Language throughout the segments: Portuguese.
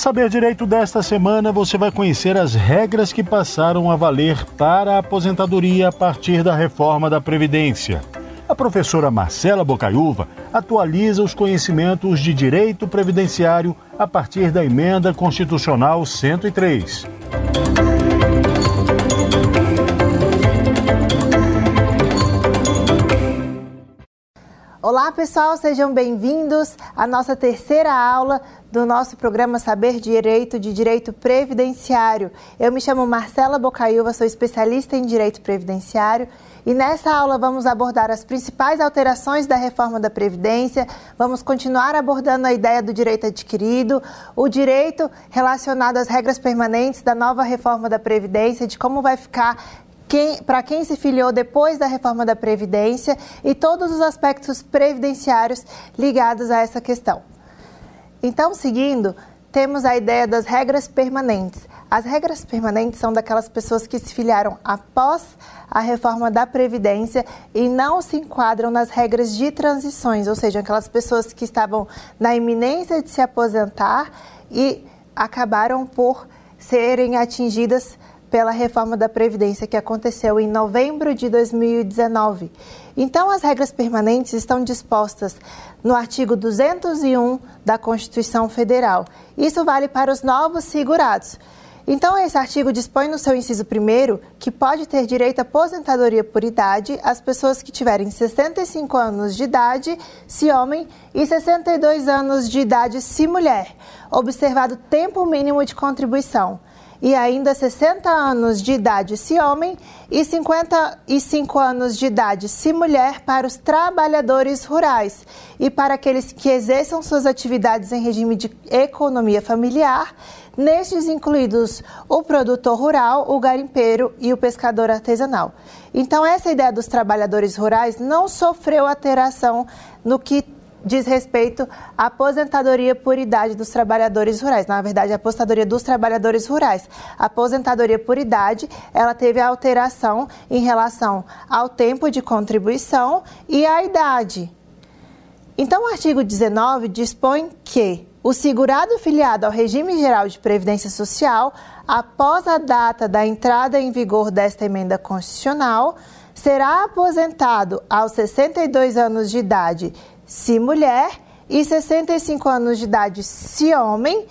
Saber Direito desta semana, você vai conhecer as regras que passaram a valer para a aposentadoria a partir da reforma da Previdência. A professora Marcela Bocaiúva atualiza os conhecimentos de direito previdenciário a partir da emenda constitucional 103. Olá, pessoal, sejam bem-vindos à nossa terceira aula do nosso programa Saber Direito de Direito Previdenciário. Eu me chamo Marcela Bocaiúva, sou especialista em Direito Previdenciário e nessa aula vamos abordar as principais alterações da reforma da Previdência, vamos continuar abordando a ideia do direito adquirido, o direito relacionado às regras permanentes da nova reforma da Previdência, de como vai ficar quem, para quem se filiou depois da reforma da Previdência e todos os aspectos previdenciários ligados a essa questão. Então, seguindo, temos a ideia das regras permanentes. As regras permanentes são daquelas pessoas que se filiaram após a reforma da Previdência e não se enquadram nas regras de transições, ou seja, aquelas pessoas que estavam na iminência de se aposentar e acabaram por serem atingidas pela reforma da Previdência que aconteceu em novembro de 2019. Então, as regras permanentes estão dispostas no artigo 201 da Constituição Federal. Isso vale para os novos segurados. Então, esse artigo dispõe no seu inciso primeiro que pode ter direito à aposentadoria por idade as pessoas que tiverem 65 anos de idade, se homem, e 62 anos de idade, se mulher, observado tempo mínimo de contribuição e ainda 60 anos de idade se homem e 55 anos de idade se mulher para os trabalhadores rurais e para aqueles que exerçam suas atividades em regime de economia familiar, nestes incluídos o produtor rural, o garimpeiro e o pescador artesanal. Então essa ideia dos trabalhadores rurais não sofreu alteração no que diz respeito à aposentadoria por idade dos trabalhadores rurais. Na verdade, a aposentadoria dos trabalhadores rurais. A aposentadoria por idade, ela teve alteração em relação ao tempo de contribuição e à idade. Então, o artigo 19 dispõe que o segurado filiado ao regime geral de previdência social, após a data da entrada em vigor desta emenda constitucional, será aposentado aos 62 anos de idade se mulher, e 65 anos de idade se homem,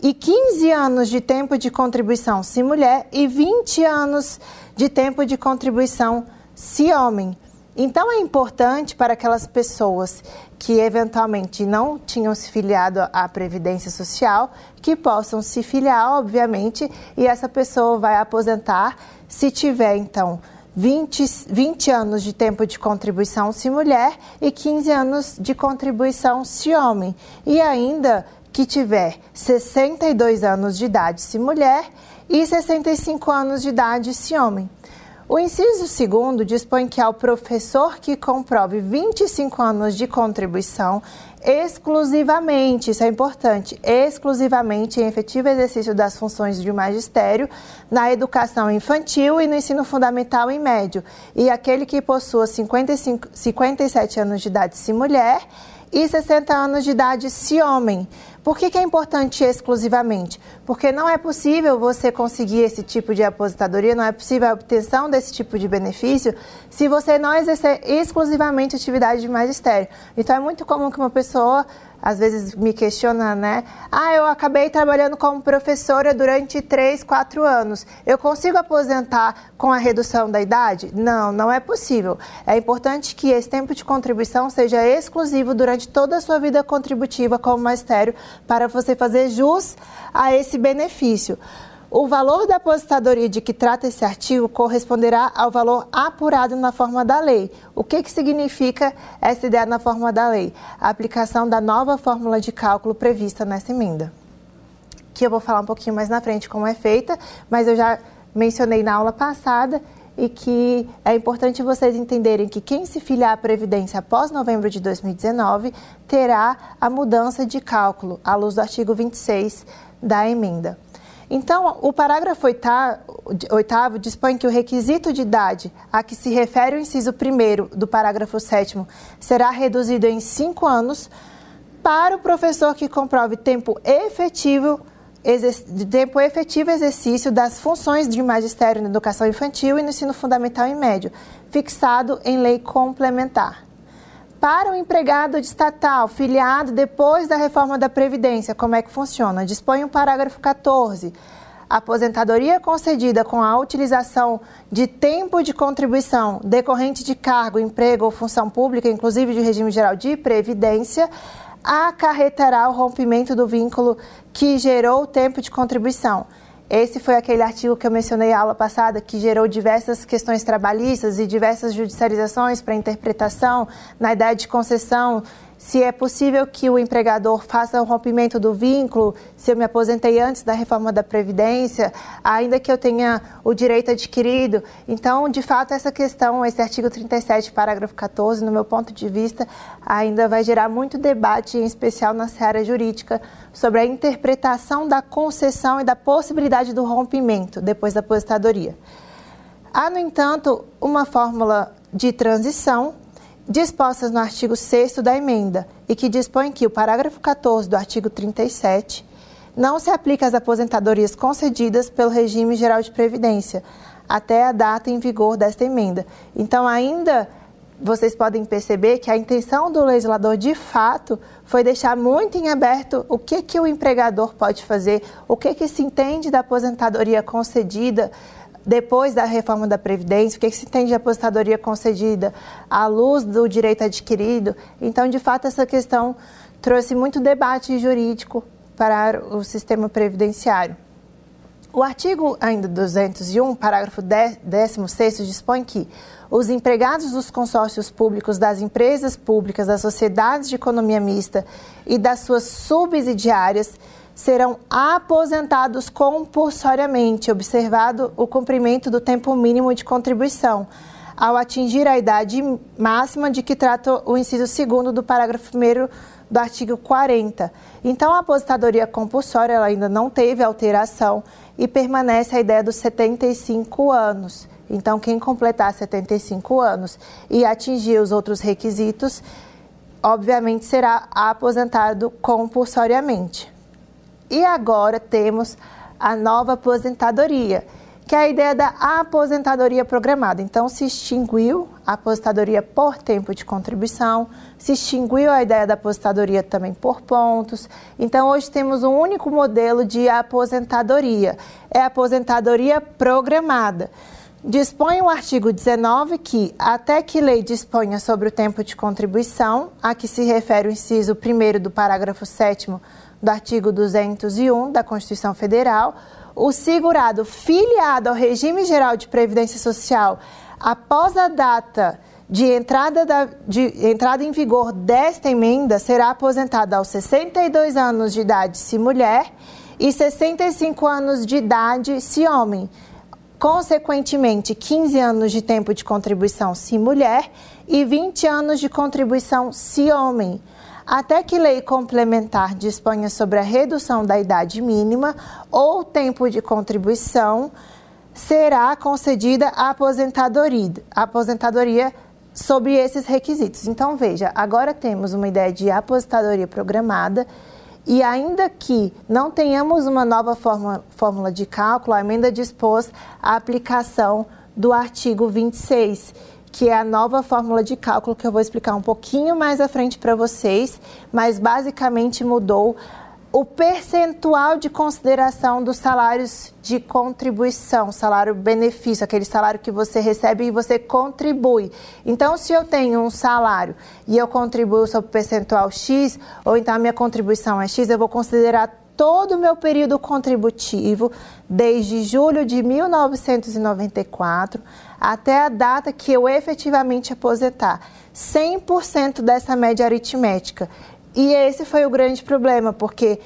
e 15 anos de tempo de contribuição se mulher, e 20 anos de tempo de contribuição se homem. Então é importante para aquelas pessoas que eventualmente não tinham se filiado à Previdência Social, que possam se filiar, obviamente, e essa pessoa vai aposentar se tiver, então, 20, 20 anos de tempo de contribuição se mulher e 15 anos de contribuição se homem. E ainda que tiver 62 anos de idade se mulher e 65 anos de idade se homem. O inciso segundo dispõe que ao professor que comprove 25 anos de contribuição exclusivamente, isso é importante, exclusivamente em efetivo exercício das funções de magistério na educação infantil e no ensino fundamental e médio, e aquele que possua 55, 57 anos de idade se mulher e 60 anos de idade se homem. Por que, que, é importante exclusivamente? Porque não é possível você conseguir esse tipo de aposentadoria, não é possível a obtenção desse tipo de benefício se você não exercer exclusivamente atividade de magistério. Então é muito comum que uma pessoa às vezes me questiona, né? Ah, eu acabei trabalhando como professora durante 3, 4 anos. Eu consigo aposentar com a redução da idade? Não, não é possível. É importante que esse tempo de contribuição seja exclusivo durante toda a sua vida contributiva como magistério para você fazer jus a esse benefício. O valor da aposentadoria de que trata esse artigo corresponderá ao valor apurado na forma da lei. O que, que significa essa ideia na forma da lei? A aplicação da nova fórmula de cálculo prevista nessa emenda. Que eu vou falar um pouquinho mais na frente como é feita, mas eu já mencionei na aula passada e que é importante vocês entenderem que quem se filiar à Previdência após novembro de 2019 terá a mudança de cálculo à luz do artigo 26 da emenda. Então, o parágrafo oitavo dispõe que o requisito de idade a que se refere o inciso 1 do parágrafo 7 será reduzido em cinco anos para o professor que comprove tempo efetivo de tempo efetivo exercício das funções de magistério na educação infantil e no ensino fundamental e médio, fixado em lei complementar. Para o empregado estatal filiado depois da reforma da Previdência, como é que funciona? Dispõe o parágrafo 14. Aposentadoria concedida com a utilização de tempo de contribuição decorrente de cargo, emprego ou função pública, inclusive de regime geral de previdência, acarretará o rompimento do vínculo que gerou o tempo de contribuição. Esse foi aquele artigo que eu mencionei na aula passada, que gerou diversas questões trabalhistas e diversas judicializações para interpretação na idade de concessão se é possível que o empregador faça o rompimento do vínculo, se eu me aposentei antes da reforma da Previdência, ainda que eu tenha o direito adquirido. Então, de fato, essa questão, esse artigo 37, parágrafo 14, no meu ponto de vista, ainda vai gerar muito debate, em especial na seara jurídica, sobre a interpretação da concessão e da possibilidade do rompimento depois da aposentadoria. Há, no entanto, uma fórmula de transição dispostas no artigo 6 da emenda e que dispõe que o parágrafo 14 do artigo 37 não se aplica às aposentadorias concedidas pelo regime geral de previdência até a data em vigor desta emenda. Então, ainda vocês podem perceber que a intenção do legislador, de fato, foi deixar muito em aberto o que, que o empregador pode fazer, o que, que se entende da aposentadoria concedida depois da reforma da Previdência, o que, se tem de aposentadoria concedida à luz do direito adquirido. Então, de fato, essa questão trouxe muito debate jurídico para o sistema previdenciário. O artigo ainda 201, parágrafo 16, dispõe que os empregados dos consórcios públicos, das empresas públicas, das sociedades de economia mista e das suas subsidiárias serão aposentados compulsoriamente, observado o cumprimento do tempo mínimo de contribuição, ao atingir a idade máxima de que trata o inciso 2 do parágrafo 1 do artigo 40. Então, a aposentadoria compulsória ela ainda não teve alteração e permanece a ideia dos 75 anos. Então, quem completar 75 anos e atingir os outros requisitos, obviamente será aposentado compulsoriamente. E agora temos a nova aposentadoria, que é a ideia da aposentadoria programada. Então, se extinguiu a aposentadoria por tempo de contribuição, se extinguiu a ideia da aposentadoria também por pontos. Então, hoje temos um único modelo de aposentadoria, é a aposentadoria programada. Dispõe o artigo 19 que, até que lei disponha sobre o tempo de contribuição, a que se refere o inciso 1 do parágrafo 7 do artigo 201 da Constituição Federal, o segurado filiado ao regime geral de previdência social após a data de entrada, da, de entrada em vigor desta emenda será aposentado aos 62 anos de idade se mulher e 65 anos de idade se homem. Consequentemente, 15 anos de tempo de contribuição se mulher e 20 anos de contribuição se homem até que lei complementar disponha sobre a redução da idade mínima ou tempo de contribuição, será concedida a aposentadoria, aposentadoria sob esses requisitos. Então, veja, agora temos uma ideia de aposentadoria programada e ainda que não tenhamos uma nova forma, fórmula de cálculo, a emenda dispôs a aplicação do artigo 26 que é a nova fórmula de cálculo que eu vou explicar um pouquinho mais à frente para vocês, mas basicamente mudou o percentual de consideração dos salários de contribuição, salário benefício, aquele salário que você recebe e você contribui. Então, se eu tenho um salário e eu contribuo sobre percentual X, ou então a minha contribuição é X, eu vou considerar todo o meu período contributivo, desde julho de 1994 até a data que eu efetivamente aposentar. 100% dessa média aritmética. E esse foi o grande problema, porque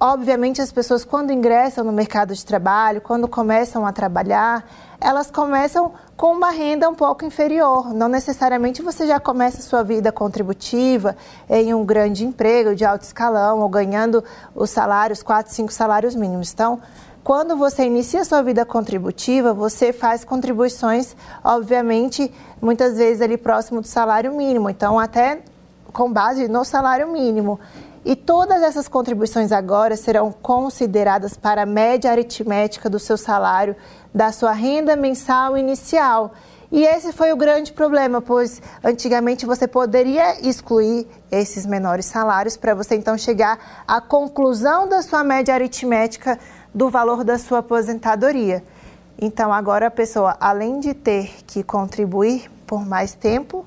obviamente as pessoas quando ingressam no mercado de trabalho, quando começam a trabalhar, elas começam com uma renda um pouco inferior. Não necessariamente você já começa a sua vida contributiva em um grande emprego de alto escalão ou ganhando os salários, quatro, cinco salários mínimos. Então, quando você inicia sua vida contributiva, você faz contribuições, obviamente, muitas vezes ali próximo do salário mínimo. Então, até com base no salário mínimo. E todas essas contribuições agora serão consideradas para a média aritmética do seu salário, da sua renda mensal inicial. E esse foi o grande problema, pois antigamente você poderia excluir esses menores salários para você então chegar à conclusão da sua média aritmética do valor da sua aposentadoria. Então agora a pessoa, além de ter que contribuir por mais tempo,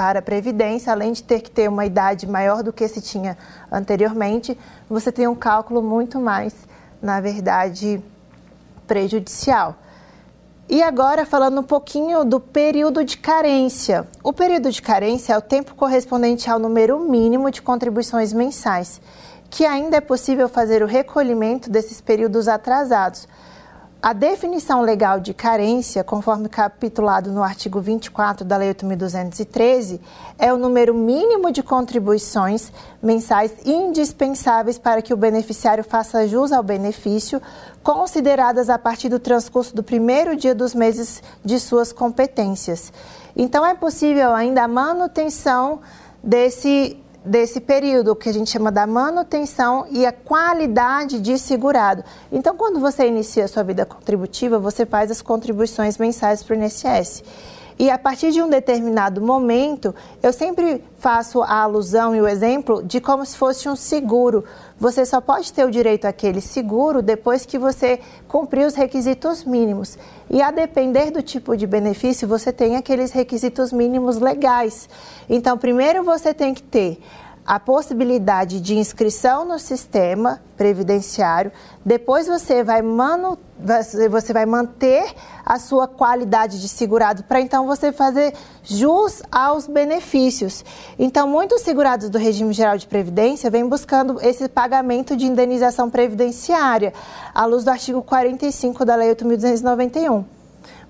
para a Previdência, além de ter que ter uma idade maior do que se tinha anteriormente, você tem um cálculo muito mais, na verdade, prejudicial. E agora falando um pouquinho do período de carência. O período de carência é o tempo correspondente ao número mínimo de contribuições mensais, que ainda é possível fazer o recolhimento desses períodos atrasados a definição legal de carência, conforme capitulado no artigo 24 da Lei 8.213, é o número mínimo de contribuições mensais indispensáveis para que o beneficiário faça jus ao benefício, consideradas a partir do transcurso do primeiro dia dos meses de suas competências. Então, é possível ainda a manutenção desse desse período que a gente chama da manutenção e a qualidade de segurado. Então, quando você inicia a sua vida contributiva, você faz as contribuições mensais para o INSS. E a partir de um determinado momento, eu sempre faço a alusão e o exemplo de como se fosse um seguro. Você só pode ter o direito àquele seguro depois que você cumprir os requisitos mínimos. E a depender do tipo de benefício, você tem aqueles requisitos mínimos legais. Então, primeiro você tem que ter a possibilidade de inscrição no sistema previdenciário, depois você vai, manu, você vai manter a sua qualidade de segurado para então você fazer jus aos benefícios. Então, muitos segurados do regime geral de previdência vêm buscando esse pagamento de indenização previdenciária, à luz do artigo 45 da Lei 8.291.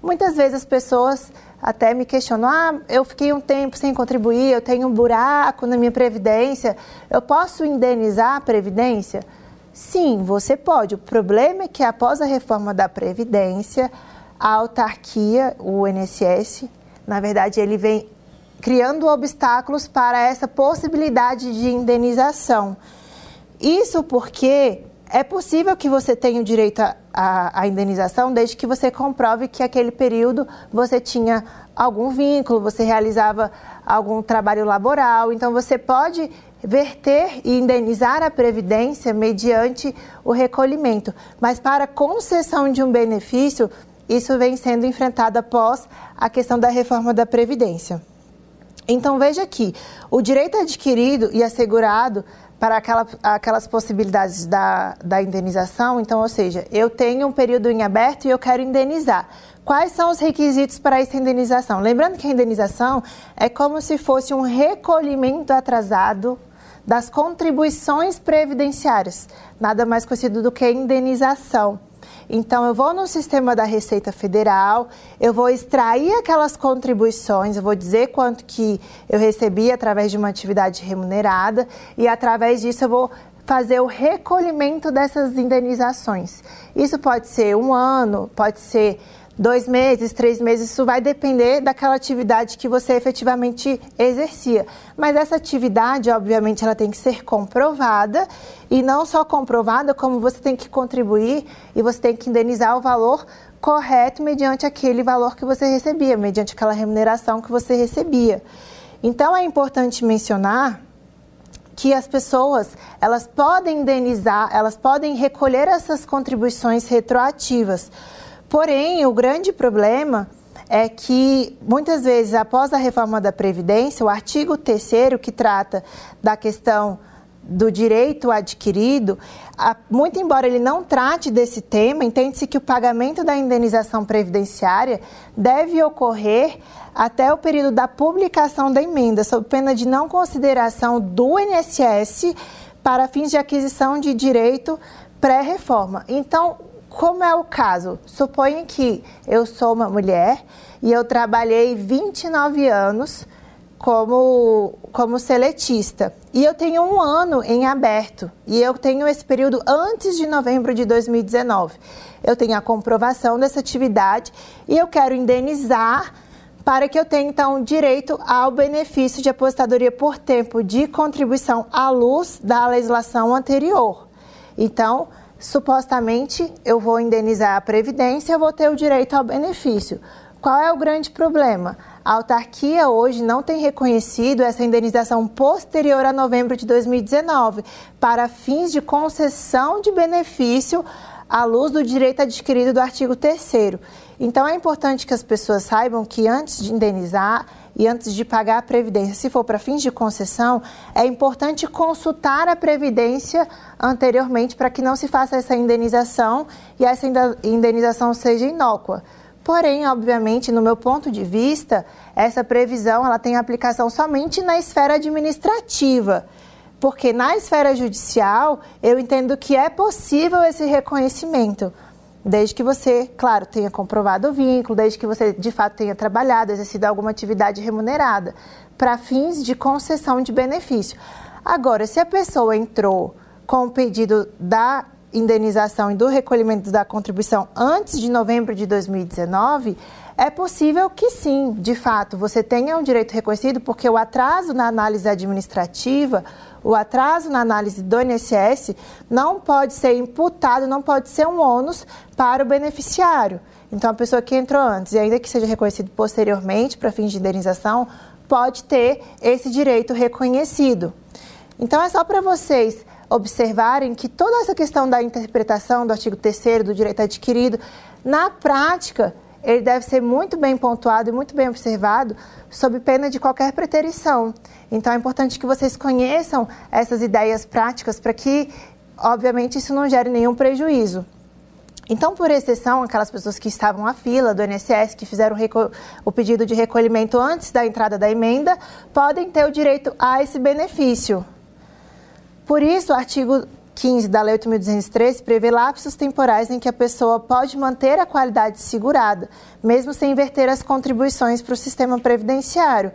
Muitas vezes as pessoas até me questionam: ah, eu fiquei um tempo sem contribuir, eu tenho um buraco na minha previdência, eu posso indenizar a previdência? Sim, você pode. O problema é que após a reforma da previdência, a autarquia, o INSS, na verdade, ele vem criando obstáculos para essa possibilidade de indenização. Isso porque é possível que você tenha o direito à, indenização desde que você comprove que aquele período você tinha algum vínculo, você realizava algum trabalho laboral. Então, você pode verter e indenizar a Previdência mediante o recolhimento. Mas para concessão de um benefício, isso vem sendo enfrentado após a questão da reforma da Previdência. Então, veja aqui: o direito adquirido e assegurado para aquela, aquelas possibilidades da, da indenização. Então, ou seja, eu tenho um período em aberto e eu quero indenizar. Quais são os requisitos para essa indenização? Lembrando que a indenização é como se fosse um recolhimento atrasado das contribuições previdenciárias, nada mais conhecido do que indenização. Então, eu vou no sistema da Receita Federal, eu vou extrair aquelas contribuições, eu vou dizer quanto que eu recebi através de uma atividade remunerada e através disso eu vou fazer o recolhimento dessas indenizações. Isso pode ser um ano, pode ser dois meses, três meses, isso vai depender daquela atividade que você efetivamente exercia. Mas essa atividade, obviamente, ela tem que ser comprovada e não só comprovada, como você tem que contribuir e você tem que indenizar o valor correto mediante aquele valor que você recebia, mediante aquela remuneração que você recebia. Então é importante mencionar que as pessoas elas podem indenizar, elas podem recolher essas contribuições retroativas Porém, o grande problema é que muitas vezes, após a reforma da Previdência, o artigo 3 que trata da questão do direito adquirido, muito embora ele não trate desse tema, entende-se que o pagamento da indenização previdenciária deve ocorrer até o período da publicação da emenda, sob pena de não consideração do INSS para fins de aquisição de direito pré-reforma. Então, como é o caso? Suponha que eu sou uma mulher e eu trabalhei 29 anos como, como seletista. E eu tenho um ano em aberto. E eu tenho esse período antes de novembro de 2019. Eu tenho a comprovação dessa atividade e eu quero indenizar para que eu tenha então direito ao benefício de aposentadoria por tempo de contribuição à luz da legislação anterior. Então, supostamente eu vou indenizar a previdência, eu vou ter o direito ao benefício. Qual é o grande problema? A autarquia hoje não tem reconhecido essa indenização posterior a novembro de 2019 para fins de concessão de benefício à luz do direito adquirido do artigo 3 Então é importante que as pessoas saibam que antes de indenizar e antes de pagar a previdência, se for para fins de concessão, é importante consultar a previdência anteriormente para que não se faça essa indenização e essa indenização seja inócua. Porém, obviamente, no meu ponto de vista, essa previsão ela tem aplicação somente na esfera administrativa. Porque na esfera judicial, eu entendo que é possível esse reconhecimento, desde que você, claro, tenha comprovado o vínculo, desde que você de fato tenha trabalhado, exercido alguma atividade remunerada, para fins de concessão de benefício. Agora, se a pessoa entrou com o pedido da indenização e do recolhimento da contribuição antes de novembro de 2019, é possível que sim, de fato, você tenha um direito reconhecido, porque o atraso na análise administrativa, o atraso na análise do INSS não pode ser imputado, não pode ser um ônus para o beneficiário. Então, a pessoa que entrou antes e ainda que seja reconhecido posteriormente para fins de indenização, pode ter esse direito reconhecido. Então, é só para vocês observarem que toda essa questão da interpretação do artigo 3 do direito adquirido, na prática, ele deve ser muito bem pontuado e muito bem observado, sob pena de qualquer preterição. Então, é importante que vocês conheçam essas ideias práticas para que, obviamente, isso não gere nenhum prejuízo. Então, por exceção, aquelas pessoas que estavam à fila do INSS, que fizeram o pedido de recolhimento antes da entrada da emenda, podem ter o direito a esse benefício. Por isso, o artigo 15 da Lei 8.213 prevê lapsos temporais em que a pessoa pode manter a qualidade segurada, mesmo sem inverter as contribuições para o sistema previdenciário.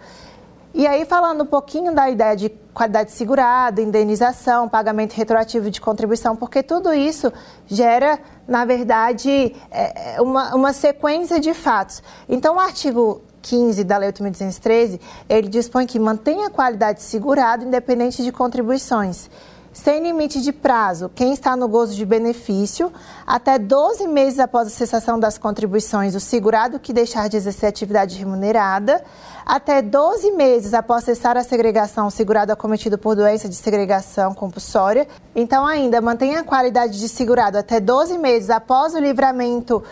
E aí, falando um pouquinho da ideia de qualidade segurada, indenização, pagamento retroativo de contribuição, porque tudo isso gera, na verdade, é, uma, uma sequência de fatos. Então, o artigo 15 da Lei 8.213, ele dispõe que mantenha a qualidade segurada independente de contribuições. Sem limite de prazo, quem está no gozo de benefício, até 12 meses após a cessação das contribuições, o segurado que deixar de exercer atividade remunerada, até 12 meses após cessar a segregação, o segurado acometido por doença de segregação compulsória. Então, ainda mantenha a qualidade de segurado até 12 meses após o livramento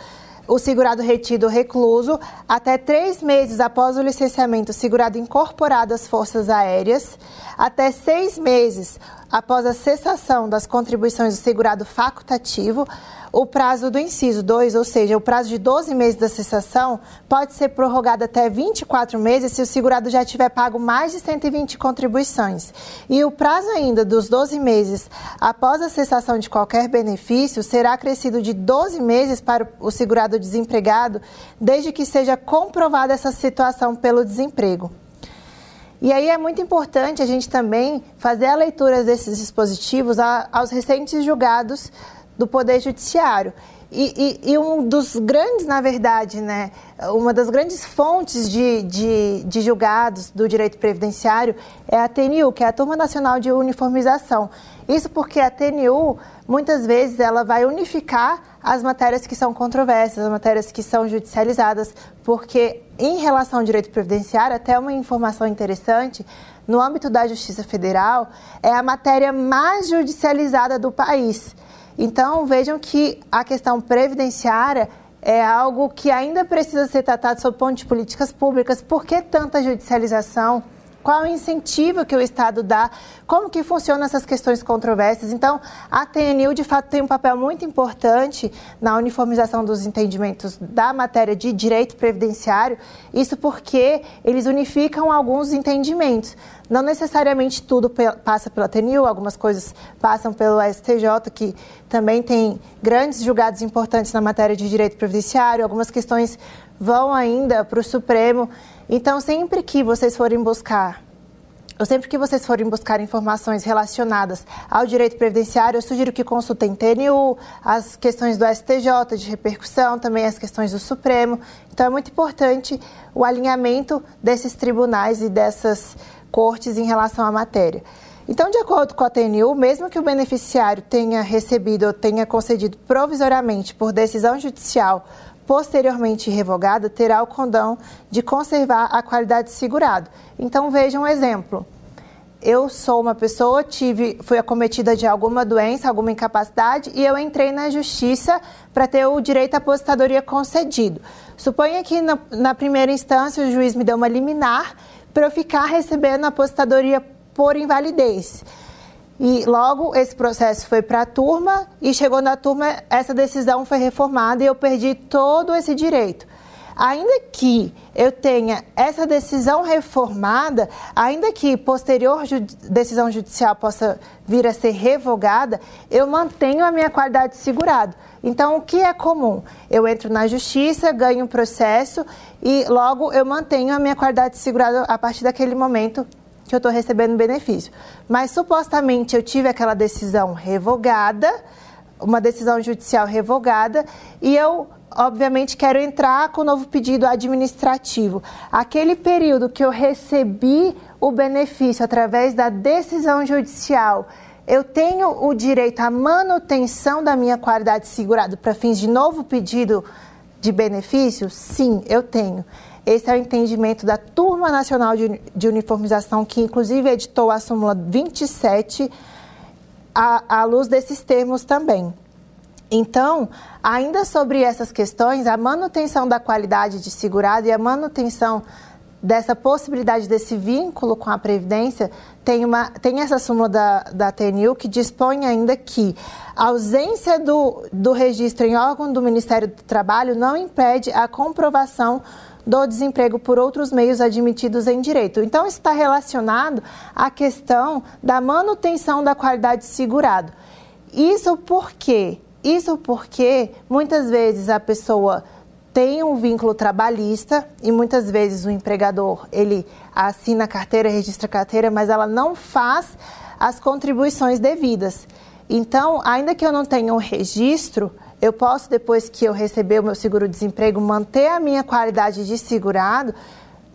o segurado retido recluso até três meses após o licenciamento, o segurado incorporado às Forças Aéreas, até seis meses após a cessação das contribuições do segurado facultativo, o prazo do inciso 2, ou seja, o prazo de 12 meses da cessação, pode ser prorrogado até 24 meses se o segurado já tiver pago mais de 120 contribuições. E o prazo ainda dos 12 meses após a cessação de qualquer benefício será acrescido de 12 meses para o segurado desempregado, desde que seja comprovada essa situação pelo desemprego. E aí é muito importante a gente também fazer a leitura desses dispositivos aos recentes julgados do Poder Judiciário. E, e, e, um dos grandes, na verdade, né, uma das grandes fontes de, de, de, julgados do direito previdenciário é a TNU, que é a Turma Nacional de Uniformização. Isso porque a TNU, muitas vezes, ela vai unificar as matérias que são controversas, as matérias que são judicializadas, porque em relação ao direito previdenciário, até uma informação interessante, no âmbito da Justiça Federal, é a matéria mais judicializada do país. Então, vejam que a questão previdenciária é algo que ainda precisa ser tratado sob ponto de políticas públicas. Por que tanta judicialização? Qual o incentivo que o Estado dá? Como que funcionam essas questões controversas? Então, a TNU, de fato, tem um papel muito importante na uniformização dos entendimentos da matéria de direito previdenciário, isso porque eles unificam alguns entendimentos. Não necessariamente tudo passa pela TNU, algumas coisas passam pelo STJ, que também tem grandes julgados importantes na matéria de direito previdenciário, algumas questões vão ainda para o Supremo. Então, sempre que vocês forem buscar Então, sempre que vocês forem buscar informações relacionadas ao direito previdenciário, eu sugiro que consultem TNU, as questões do STJ de repercussão, também as questões do Supremo. Então, é muito importante o alinhamento desses tribunais e dessas cortes em relação à matéria. Então, de acordo com a TNU, mesmo que o beneficiário tenha recebido ou tenha concedido provisoriamente por decisão judicial posteriormente revogada, terá o condão de conservar a qualidade de segurado. Então, veja um exemplo. Eu sou uma pessoa, tive, fui acometida de alguma doença, alguma incapacidade e eu entrei na justiça para ter o direito à aposentadoria concedido. Suponha que na, na primeira instância o juiz me deu uma liminar para eu ficar recebendo a aposentadoria por invalidez. E logo esse processo foi para a turma e chegou na turma, essa decisão foi reformada e eu perdi todo esse direito. Ainda que eu tenha essa decisão reformada, ainda que posterior ju decisão judicial possa vir a ser revogada, eu mantenho a minha qualidade de segurado. Então, o que é comum? Eu entro na justiça, ganho um processo e logo eu mantenho a minha qualidade de segurado a partir daquele momento que eu estou recebendo benefício. Mas supostamente eu tive aquela decisão revogada, uma decisão judicial revogada, e eu obviamente quero entrar com o novo pedido administrativo. Aquele período que eu recebi o benefício através da decisão judicial, eu tenho o direito à manutenção da minha qualidade segurada para fins de novo pedido de benefício? Sim, eu tenho. Esse é o entendimento da Turma Nacional de, de Uniformização, que inclusive editou a súmula 27 à, à luz desses termos também. Então, ainda sobre essas questões, a manutenção da qualidade de segurado e a manutenção dessa possibilidade desse vínculo com a Previdência, tem, uma, tem essa súmula da, da TNU que dispõe ainda que a ausência do, do registro em órgão do Ministério do Trabalho não impede a comprovação do desemprego por outros meios admitidos em direito. Então, está relacionado à questão da manutenção da qualidade de segurado. Isso porque, isso porque muitas vezes a pessoa tem um vínculo trabalhista e muitas vezes o empregador ele assina a carteira, registra a carteira, mas ela não faz as contribuições devidas. Então, ainda que eu não tenha um registro, eu posso, depois que eu receber o meu seguro-desemprego, manter a minha qualidade de segurado,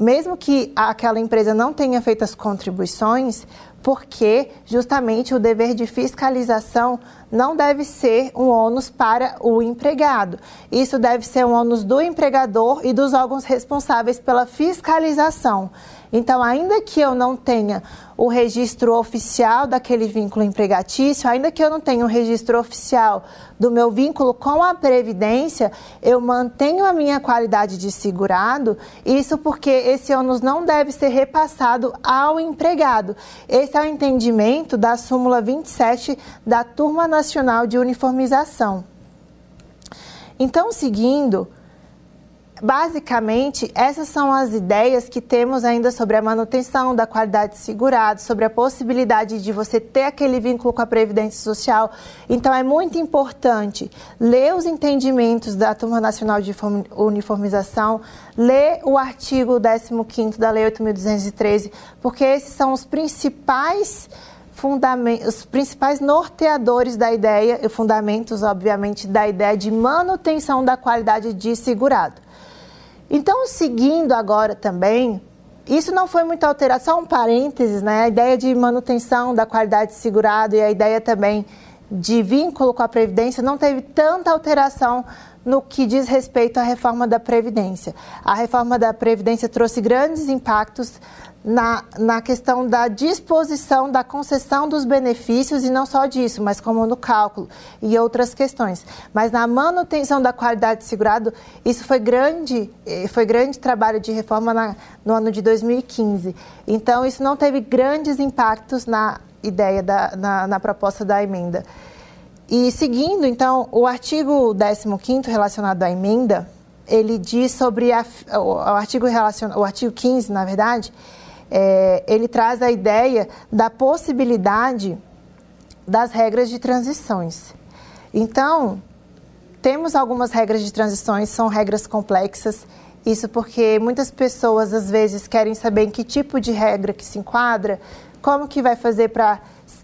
mesmo que aquela empresa não tenha feito as contribuições, porque justamente o dever de fiscalização não deve ser um ônus para o empregado. Isso deve ser um ônus do empregador e dos órgãos responsáveis pela fiscalização. Então, ainda que eu não tenha o registro oficial daquele vínculo empregatício, ainda que eu não tenha o registro oficial do meu vínculo com a Previdência, eu mantenho a minha qualidade de segurado, isso porque esse ônus não deve ser repassado ao empregado. Esse é o entendimento da súmula 27 da Turma Nacional de Uniformização. Então, seguindo, Basicamente, essas são as ideias que temos ainda sobre a manutenção da qualidade de segurado, sobre a possibilidade de você ter aquele vínculo com a Previdência Social. Então, é muito importante ler os entendimentos da Turma Nacional de Uniformização, ler o artigo 15 da Lei 8.213, porque esses são os principais os principais norteadores da ideia, e fundamentos, obviamente, da ideia de manutenção da qualidade de segurado. Então, seguindo agora também, isso não foi muita alteração, um parênteses, né? A ideia de manutenção da qualidade de segurado e a ideia também de vínculo com a Previdência não teve tanta alteração no que diz respeito à reforma da Previdência. A reforma da Previdência trouxe grandes impactos na, na questão da disposição da concessão dos benefícios e não só disso, mas como no cálculo e outras questões. Mas na manutenção da qualidade de segurado, isso foi grande, eh, foi grande trabalho de reforma na, no ano de 2015. Então, isso não teve grandes impactos na ideia, da, na, na proposta da emenda. E seguindo, então, o artigo 15 relacionado à emenda, ele diz sobre a, o, artigo relacion, o artigo 15, na verdade, é, ele traz a ideia da possibilidade das regras de transições. Então, temos algumas regras de transições, são regras complexas Isso porque muitas pessoas às vezes querem saber em que tipo de regra que se enquadra, como que vai fazer para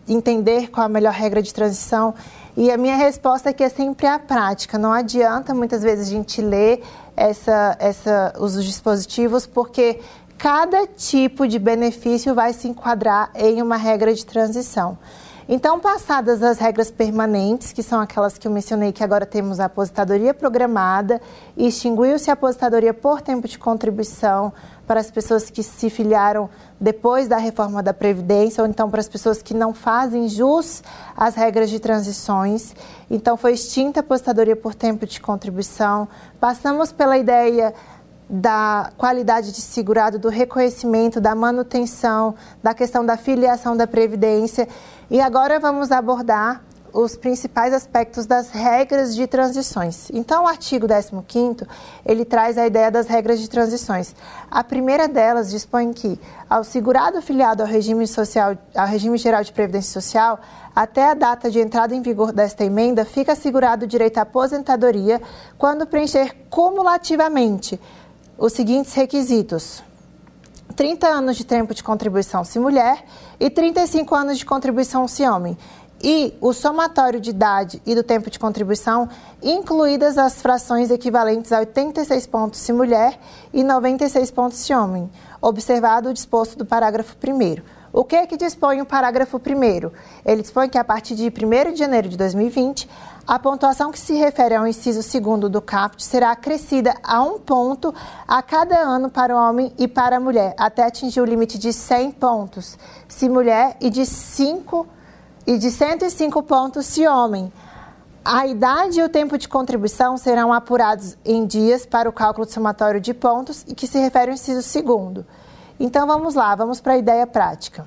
entender qual a melhor regra de transição. E a minha resposta é que é sempre a prática. Não adianta muitas vezes a gente ler essa, essa, os dispositivos, porque cada tipo de benefício vai se enquadrar em uma regra de transição. Então, passadas as regras permanentes, que são aquelas que eu mencionei, que agora temos a aposentadoria programada, extinguiu-se a aposentadoria por tempo de contribuição para as pessoas que se filiaram depois da reforma da Previdência, ou então para as pessoas que não fazem jus às regras de transições. Então, foi extinta a aposentadoria por tempo de contribuição. Passamos pela ideia da qualidade de segurado, do reconhecimento, da manutenção, da questão da filiação da Previdência. E agora vamos abordar os principais aspectos das regras de transições. Então, o artigo 15º, ele traz a ideia das regras de transições. A primeira delas dispõe que, ao segurado filiado ao regime, social, ao regime geral de previdência social, até a data de entrada em vigor desta emenda, fica assegurado o direito à aposentadoria quando preencher cumulativamente os seguintes requisitos: 30 anos de tempo de contribuição se mulher e 35 anos de contribuição se homem. E o somatório de idade e do tempo de contribuição, incluídas as frações equivalentes a 86 pontos se mulher e 96 pontos se homem, observado o disposto do parágrafo 1. O que é que dispõe o parágrafo 1? Ele dispõe que a partir de 1 de janeiro de 2020, a pontuação que se refere ao inciso 2 do CAPT será acrescida a um ponto a cada ano para o homem e para a mulher, até atingir o limite de 100 pontos, se mulher, e de 5 e de 105 pontos se homem. A idade e o tempo de contribuição serão apurados em dias para o cálculo somatório de pontos e que se refere ao inciso 2 Então vamos lá, vamos para a ideia prática.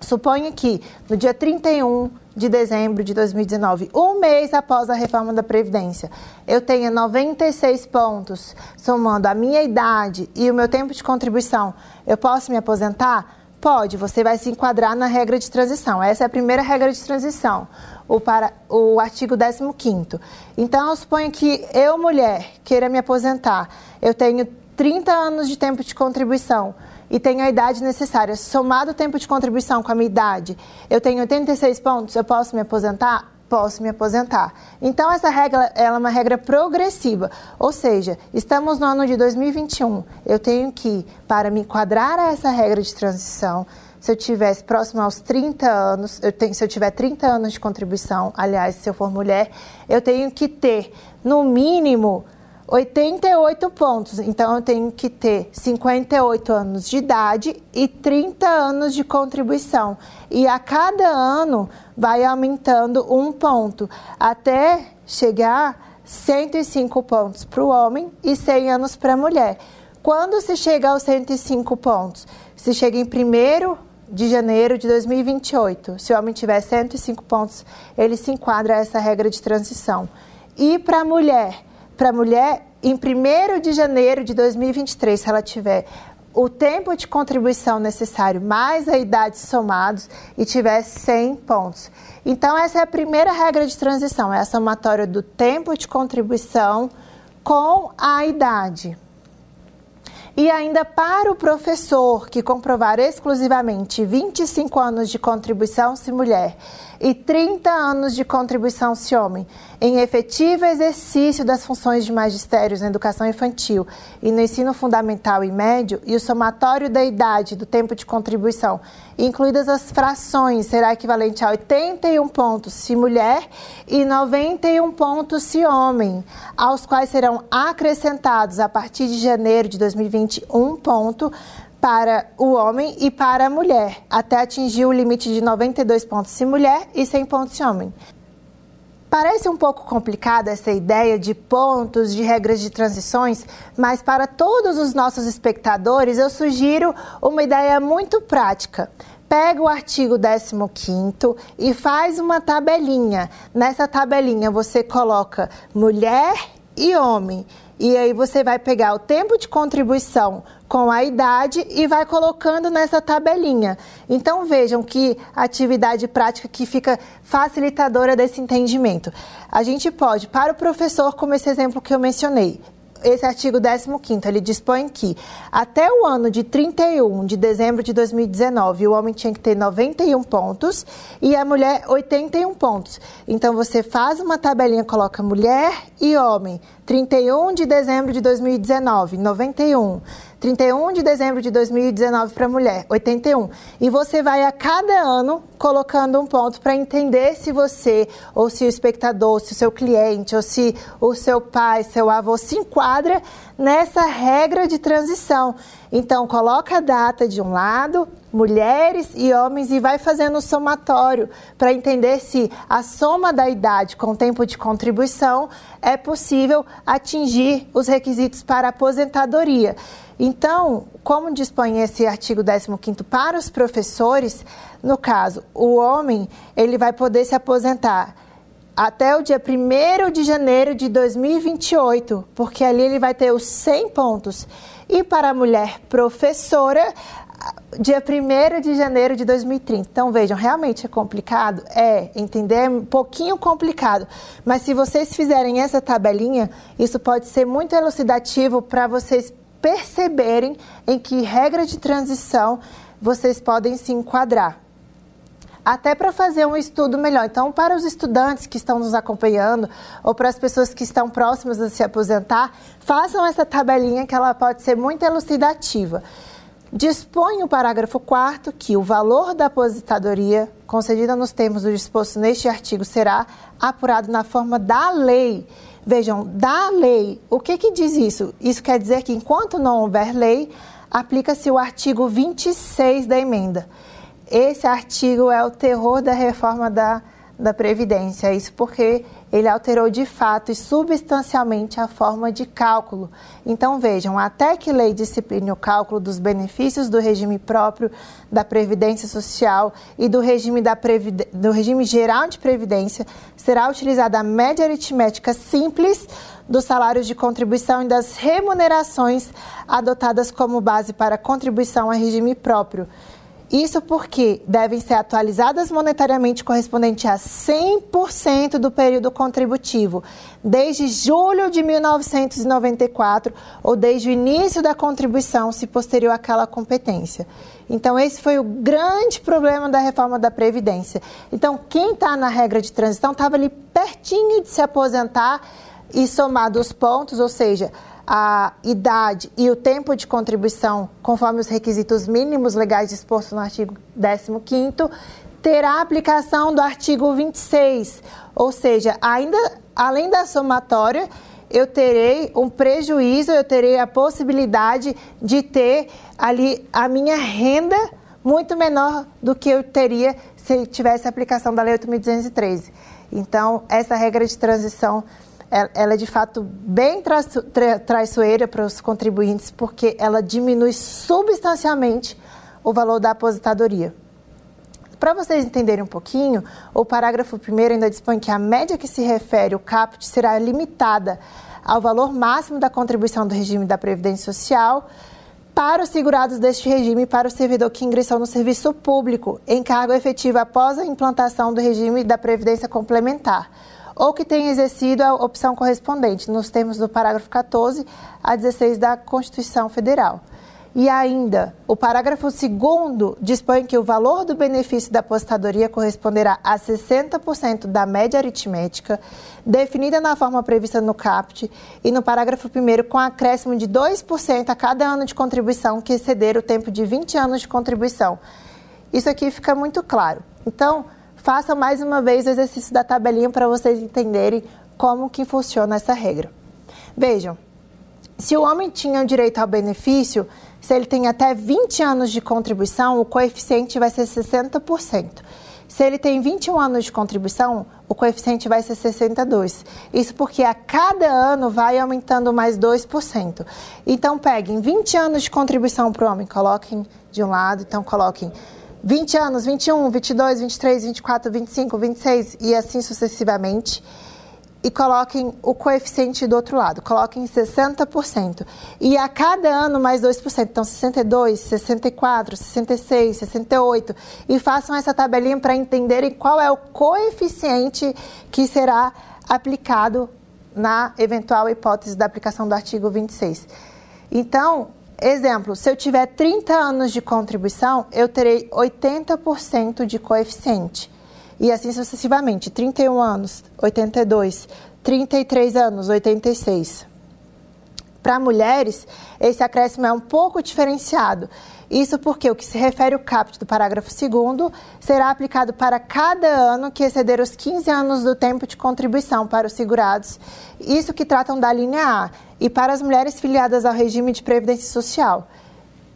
Suponha que no dia 31 de dezembro de 2019, um mês após a reforma da Previdência, eu tenha 96 pontos, somando a minha idade e o meu tempo de contribuição, eu posso me aposentar? Pode, você vai se enquadrar na regra de transição. Essa é a primeira regra de transição, o, para, o artigo 15. Então, eu suponho que eu, mulher, queira me aposentar, eu tenho 30 anos de tempo de contribuição e tenho a idade necessária, somado o tempo de contribuição com a minha idade, eu tenho 86 pontos, eu posso me aposentar? Posso me aposentar. Então, essa regra ela é uma regra progressiva, ou seja, estamos no ano de 2021. Eu tenho que, para me enquadrar a essa regra de transição, se eu tivesse próximo aos 30 anos, eu tenho, se eu tiver 30 anos de contribuição, aliás, se eu for mulher, eu tenho que ter, no mínimo, 88 pontos. Então, eu tenho que ter 58 anos de idade e 30 anos de contribuição. E a cada ano vai aumentando um ponto, até chegar 105 pontos para o homem e 100 anos para a mulher. Quando se chega aos 105 pontos? Se chega em 1 de janeiro de 2028. Se o homem tiver 105 pontos, ele se enquadra a essa regra de transição. E para a mulher? Para a mulher em 1 de janeiro de 2023, se ela tiver o tempo de contribuição necessário mais a idade somados e tiver 100 pontos. Então, essa é a primeira regra de transição, é a somatória do tempo de contribuição com a idade. E ainda para o professor que comprovar exclusivamente 25 anos de contribuição se mulher e 30 anos de contribuição se homem, em efetivo exercício das funções de magistérios na educação infantil e no ensino fundamental e médio, e o somatório da idade do tempo de contribuição, incluídas as frações, será equivalente a 81 pontos se mulher e 91 pontos se homem, aos quais serão acrescentados a partir de janeiro de 2020 um ponto para o homem e para a mulher, até atingir o limite de 92 pontos se mulher e 100 pontos se homem. Parece um pouco complicada essa ideia de pontos, de regras de transições, mas para todos os nossos espectadores eu sugiro uma ideia muito prática. Pega o artigo 15 e faz uma tabelinha. Nessa tabelinha você coloca mulher e homem. E aí você vai pegar o tempo de contribuição com a idade e vai colocando nessa tabelinha. Então vejam que atividade prática que fica facilitadora desse entendimento. A gente pode, para o professor, como esse exemplo que eu mencionei, esse artigo 15 ele dispõe que até o ano de 31 de dezembro de 2019, o homem tinha que ter 91 pontos e a mulher 81 pontos. Então você faz uma tabelinha, coloca mulher e homem. 31 de dezembro de 2019, 91. 31 de dezembro de 2019 para mulher, 81. E você vai a cada ano colocando um ponto para entender se você, ou se o espectador, se o seu cliente, ou se o seu pai, seu avô se enquadra nessa regra de transição. Então, coloca a data de um lado, mulheres e homens, e vai fazendo o somatório para entender se a soma da idade com tempo de contribuição é possível atingir os requisitos para aposentadoria. Então, como dispõe esse artigo 15 para os professores, no caso, o homem, ele vai poder se aposentar até o dia 1 de janeiro de 2028, porque ali ele vai ter os 100 pontos. E para a mulher professora, dia 1 de janeiro de 2030. Então, vejam, realmente é complicado? É, entender é um pouquinho complicado. Mas se vocês fizerem essa tabelinha, isso pode ser muito elucidativo para vocês perceberem em que regra de transição vocês podem se enquadrar. Até para fazer um estudo melhor. Então, para os estudantes que estão nos acompanhando ou para as pessoas que estão próximas a se aposentar, façam essa tabelinha que ela pode ser muito elucidativa. Dispõe o parágrafo 4 que o valor da aposentadoria concedida nos termos do disposto neste artigo será apurado na forma da lei Vejam, da lei, o que, que diz isso? Isso quer dizer que enquanto não houver lei, aplica-se o artigo 26 da emenda. Esse artigo é o terror da reforma da da Previdência. Isso porque ele alterou de fato e substancialmente a forma de cálculo. Então vejam, até que lei discipline o cálculo dos benefícios do regime próprio da Previdência Social e do regime, da Previd... do regime geral de Previdência, será utilizada a média aritmética simples dos salários de contribuição e das remunerações adotadas como base para contribuição a regime próprio. Isso porque devem ser atualizadas monetariamente correspondente a 100% do período contributivo, desde julho de 1994 ou desde o início da contribuição, se posterior àquela competência. Então, esse foi o grande problema da reforma da Previdência. Então, quem está na regra de transição estava ali pertinho de se aposentar e somado os pontos, ou seja, a idade e o tempo de contribuição, conforme os requisitos mínimos legais dispostos no artigo 15º, terá aplicação do artigo 26, ou seja, ainda além da somatória, eu terei um prejuízo, eu terei a possibilidade de ter ali a minha renda muito menor do que eu teria se tivesse a aplicação da Lei 8.213. Então, essa regra de transição ela é de fato bem traiçoeira para os contribuintes, porque ela diminui substancialmente o valor da aposentadoria. Para vocês entenderem um pouquinho, o parágrafo 1 ainda dispõe que a média que se refere o caput será limitada ao valor máximo da contribuição do regime da Previdência Social para os segurados deste regime e para o servidor que ingressou no serviço público em cargo efetivo após a implantação do regime da Previdência Complementar ou que tenha exercido a opção correspondente, nos termos do parágrafo 14 a 16 da Constituição Federal. E ainda, o parágrafo 2 dispõe que o valor do benefício da apostadoria corresponderá a 60% da média aritmética, definida na forma prevista no CAPT, e no parágrafo 1 com acréscimo de 2% a cada ano de contribuição que exceder o tempo de 20 anos de contribuição. Isso aqui fica muito claro. Então, Façam mais uma vez o exercício da tabelinha para vocês entenderem como que funciona essa regra. Vejam, se o homem tinha o direito ao benefício, se ele tem até 20 anos de contribuição, o coeficiente vai ser 60%. Se ele tem 21 anos de contribuição, o coeficiente vai ser 62. Isso porque a cada ano vai aumentando mais 2%. Então, peguem 20 anos de contribuição para o homem, coloquem de um lado, então coloquem 20 anos, 21, 22, 23, 24, 25, 26 e assim sucessivamente. E coloquem o coeficiente do outro lado, coloquem 60%. E a cada ano mais 2%. Então, 62, 64, 66, 68. E façam essa tabelinha para entenderem qual é o coeficiente que será aplicado na eventual hipótese da aplicação do artigo 26. Então, exemplo, se eu tiver 30 anos de contribuição, eu terei 80% de coeficiente. E assim sucessivamente, 31 anos, 82, 33 anos, 86. Para mulheres, esse acréscimo é um pouco diferenciado. Isso porque o que se refere ao caput do parágrafo 2 será aplicado para cada ano que exceder os 15 anos do tempo de contribuição para os segurados, isso que tratam da linha A, e para as mulheres filiadas ao regime de previdência social.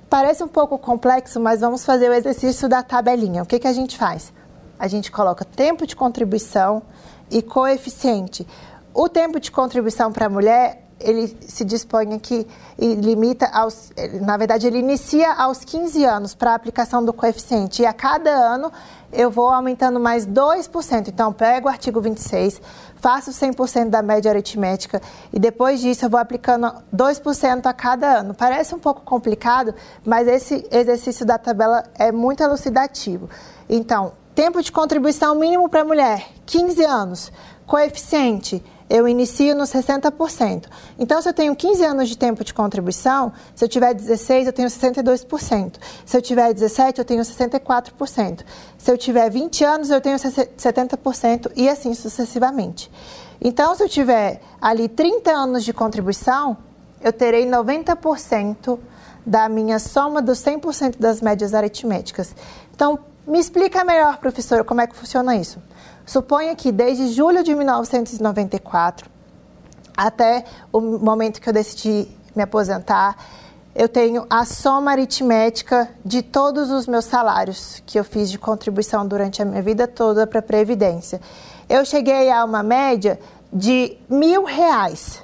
Parece um pouco complexo, mas vamos fazer o exercício da tabelinha. O que, que a gente faz? A gente coloca tempo de contribuição e coeficiente. O tempo de contribuição para a mulher ele se dispõe aqui e limita aos, na verdade, ele inicia aos 15 anos para a aplicação do coeficiente e a cada ano eu vou aumentando mais 2%. Então, pego o artigo 26, faço 100% da média aritmética e depois disso eu vou aplicando 2% a cada ano. Parece um pouco complicado, mas esse exercício da tabela é muito elucidativo. Então, tempo de contribuição mínimo para a mulher, 15 anos. Coeficiente, eu inicio no 60%. Então, se eu tenho 15 anos de tempo de contribuição, se eu tiver 16, eu tenho 62%. Se eu tiver 17, eu tenho 64%. Se eu tiver 20 anos, eu tenho 70% e assim sucessivamente. Então, se eu tiver ali 30 anos de contribuição, eu terei 90% da minha soma dos 100% das médias aritméticas. Então, me explica melhor, professor, como é que funciona isso. Suponha que desde julho de 1994 até o momento que eu decidi me aposentar, eu tenho a soma aritmética de todos os meus salários que eu fiz de contribuição durante a minha vida toda para a Previdência. Eu cheguei a uma média de mil reais.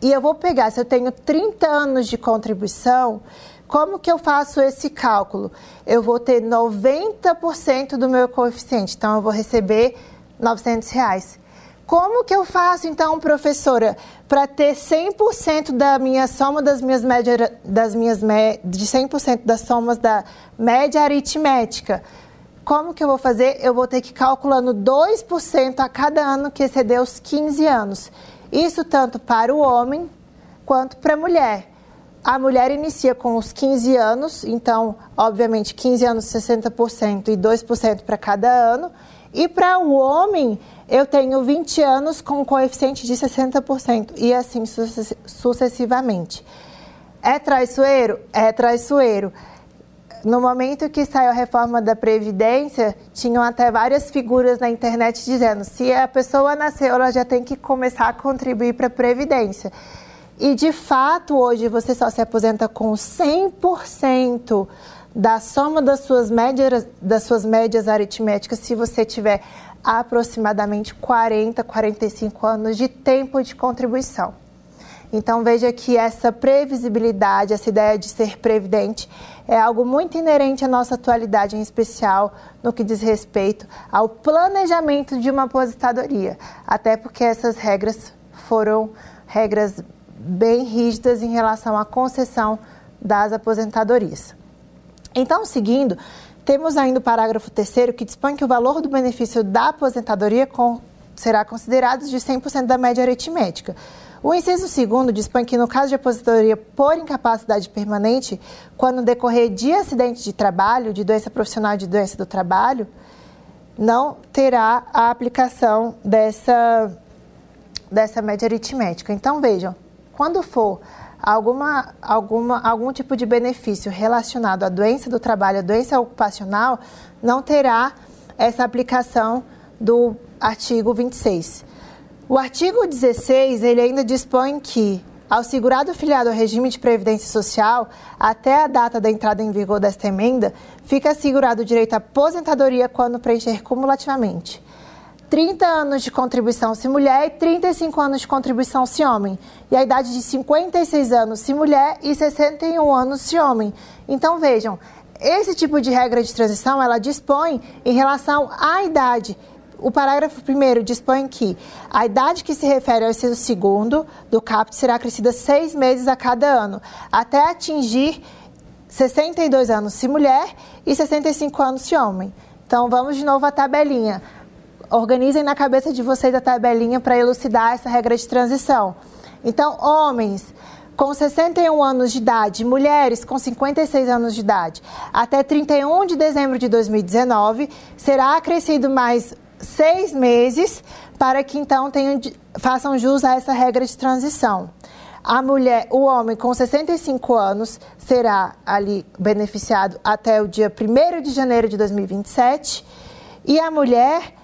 E eu vou pegar, se eu tenho 30 anos de contribuição, como que eu faço esse cálculo? Eu vou ter 90% do meu coeficiente, então eu vou receber 900 reais. Como que eu faço então, professora, para ter 100% da minha soma das minhas médias, das minhas de 100% das somas da média aritmética? Como que eu vou fazer? Eu vou ter que ir calculando 2% a cada ano que exceder os 15 anos. Isso tanto para o homem quanto para a mulher. A mulher inicia com os 15 anos, então, obviamente, 15 anos 60% e 2% para cada ano. E para o homem, eu tenho 20 anos com coeficiente de 60% e assim sucessivamente. É traiçoeiro? É traiçoeiro. No momento que saiu a reforma da Previdência, tinham até várias figuras na internet dizendo se a pessoa nasceu, ela já tem que começar a contribuir para a Previdência. E de fato, hoje você só se aposenta com 100% da soma das suas médias, das suas médias aritméticas se você tiver aproximadamente 40, 45 anos de tempo de contribuição. Então veja que essa previsibilidade, essa ideia de ser previdente é algo muito inerente à nossa atualidade, em especial no que diz respeito ao planejamento de uma aposentadoria, até porque essas regras foram regras bem rígidas em relação à concessão das aposentadorias. Então, seguindo, temos ainda o parágrafo 3 que dispõe que o valor do benefício da aposentadoria com, será considerado de 100% da média aritmética. O inciso segundo dispõe que, no caso de aposentadoria por incapacidade permanente, quando decorrer de acidente de trabalho, de doença profissional de doença do trabalho, não terá a aplicação dessa, dessa média aritmética. Então, vejam, quando for alguma, alguma, algum tipo de benefício relacionado à doença do trabalho, à doença ocupacional, não terá essa aplicação do artigo 26. O artigo 16, ele ainda dispõe que ao segurado filiado ao regime de previdência social, até a data da entrada em vigor desta emenda, fica assegurado o direito à aposentadoria quando preencher cumulativamente 30 anos de contribuição se mulher e 35 anos de contribuição se homem. E a idade de 56 anos se mulher e 61 anos se homem. Então vejam, esse tipo de regra de transição ela dispõe em relação à idade. O parágrafo primeiro dispõe que a idade que se refere ao inciso segundo do CAPT será acrescida seis meses a cada ano, até atingir 62 anos se mulher e 65 anos se homem. Então vamos de novo à tabelinha organizem na cabeça de vocês a tabelinha para elucidar essa regra de transição. Então, homens com 61 anos de idade, mulheres com 56 anos de idade, até 31 de dezembro de 2019, será acrescido mais seis meses para que então tenham, façam jus a essa regra de transição. A mulher, o homem com 65 anos será ali beneficiado até o dia 1 de janeiro de 2027 e a mulher,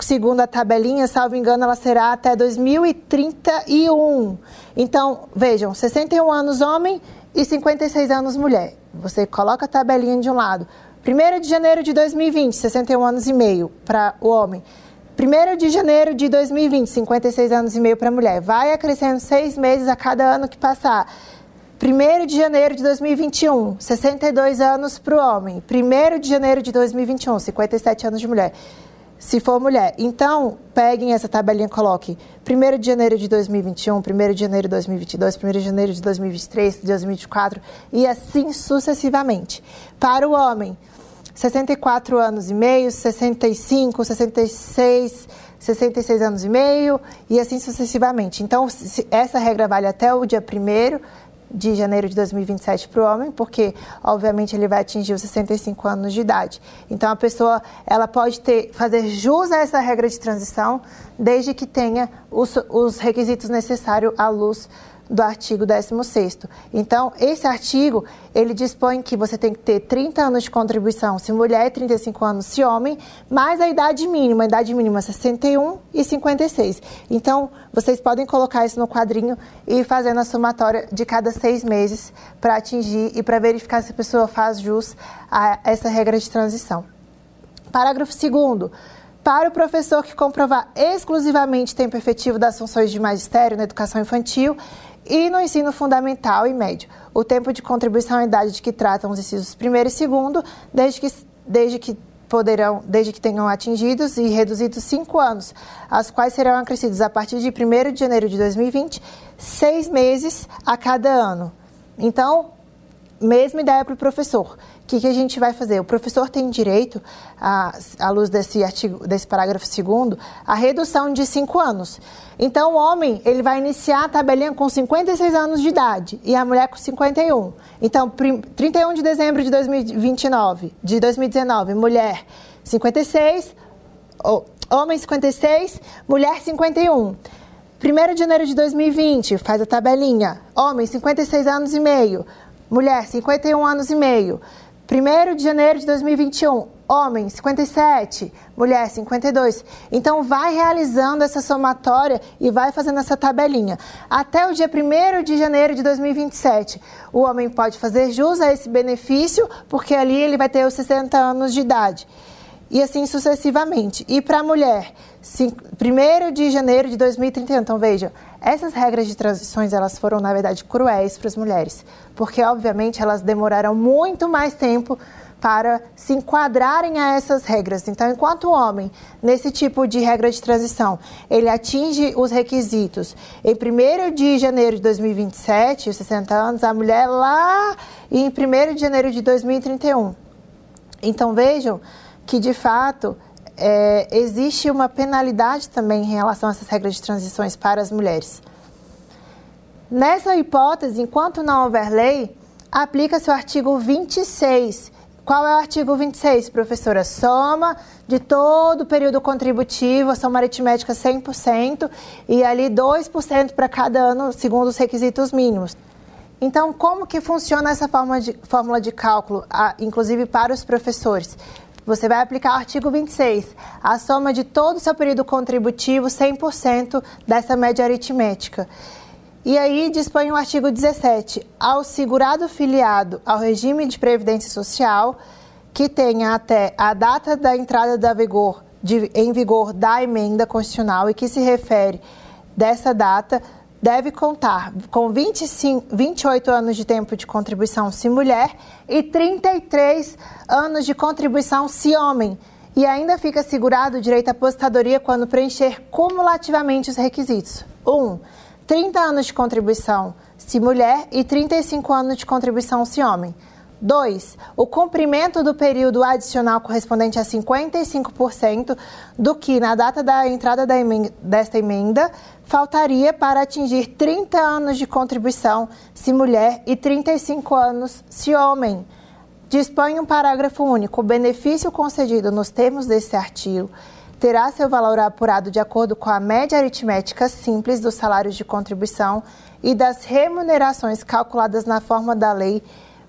segundo a tabelinha, salvo engano, ela será até 2031. Então, vejam, 61 anos homem e 56 anos mulher. Você coloca a tabelinha de um lado. 1 de janeiro de 2020, 61 anos e meio para o homem. 1 de janeiro de 2020, 56 anos e meio para a mulher. Vai acrescendo seis meses a cada ano que passar. 1 de janeiro de 2021, 62 anos para o homem. 1 de janeiro de 2021, 57 anos de mulher. Se for mulher. Então, peguem essa tabelinha e coloquem 1 de janeiro de 2021, 1 de janeiro de 2022, 1 de janeiro de 2023, 2024 e assim sucessivamente. Para o homem, 64 anos e meio, 65, 66, 66 anos e meio e assim sucessivamente. Então, essa regra vale até o dia 1 de janeiro de 2027 para o homem, porque obviamente ele vai atingir os 65 anos de idade. Então a pessoa ela pode ter fazer jus a essa regra de transição desde que tenha os, os requisitos necessários à luz do artigo 16 Então, esse artigo, ele dispõe que você tem que ter 30 anos de contribuição se mulher e 35 anos se homem, mais a idade mínima, a idade mínima 61 e 56. Então, vocês podem colocar isso no quadrinho e ir fazendo a somatória de cada seis meses para atingir e para verificar se a pessoa faz jus a essa regra de transição. Parágrafo 2 para o professor que comprovar exclusivamente tempo efetivo das funções de magistério na educação infantil, e no ensino fundamental e médio, o tempo de contribuição à idade de que tratam os incisos primeiro e segundo, desde que, desde que poderão, desde que tenham atingidos e reduzidos cinco anos, as quais serão acrescidos a partir de 1 de janeiro de 2020, seis meses a cada ano. Então, mesma ideia para o professor. Que, que, a gente vai fazer? O professor tem direito, à, à luz desse artigo, desse parágrafo segundo, a redução de cinco anos. Então, o homem ele vai iniciar a tabelinha com 56 anos de idade e a mulher com 51. Então, 31 de dezembro de 2029, de 2019, mulher 56, homem 56, mulher 51. 1 de janeiro de 2020, faz a tabelinha. Homem, 56 anos e meio. Mulher, 51 anos e meio. 1 de janeiro de 2021, homem 57, mulher 52. Então vai realizando essa somatória e vai fazendo essa tabelinha. Até o dia 1 de janeiro de 2027, o homem pode fazer jus a esse benefício, porque ali ele vai ter os 60 anos de idade. E assim sucessivamente. E para a mulher, 1 de janeiro de 2031. Então veja, essas regras de transições, elas foram, na verdade, cruéis para as mulheres, porque, obviamente, elas demoraram muito mais tempo para se enquadrarem a essas regras. Então, enquanto o homem, nesse tipo de regra de transição, ele atinge os requisitos em 1 de janeiro de 2027, os 60 anos, a mulher lá em 1 de janeiro de 2031. Então, vejam que, de fato, é, existe uma penalidade também em relação a essas regras de transições para as mulheres. Nessa hipótese, enquanto não houver lei, aplica-se o artigo 26. Qual é o artigo 26, professora? Soma de todo o período contributivo, a soma aritmética 100%, e ali 2% para cada ano, segundo os requisitos mínimos. Então, como que funciona essa de, fórmula de cálculo, inclusive para os professores? Você vai aplicar o artigo 26, a soma de todo o seu período contributivo, 100% dessa média aritmética. E aí dispõe o artigo 17, ao segurado filiado ao regime de previdência social que tenha até a data da entrada da vigor, de, em vigor da emenda constitucional e que se refere dessa data deve contar com 25, 28 anos de tempo de contribuição se mulher e 33 anos de contribuição se homem. E ainda fica assegurado o direito à aposentadoria quando preencher cumulativamente os requisitos. 1. Um, 30 anos de contribuição se mulher e 35 anos de contribuição se homem. 2. O cumprimento do período adicional correspondente a 55% do que, na data da entrada da emenda, desta emenda, faltaria para atingir 30 anos de contribuição se mulher e 35 anos se homem. Dispõe um parágrafo único. O benefício concedido nos termos desse artigo terá seu valor apurado de acordo com a média aritmética simples dos salários de contribuição e das remunerações calculadas na forma da lei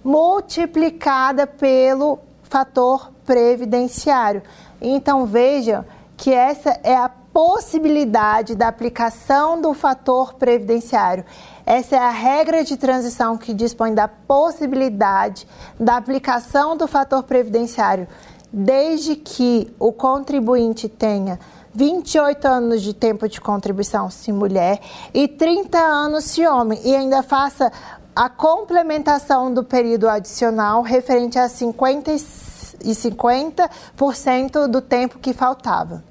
multiplicada pelo fator previdenciário. Então vejam que essa é a possibilidade da aplicação do fator previdenciário. Essa é a regra de transição que dispõe da possibilidade da aplicação do fator previdenciário, desde que o contribuinte tenha 28 anos de tempo de contribuição se mulher e 30 anos se homem e ainda faça a complementação do período adicional referente a 50 e 50% do tempo que faltava.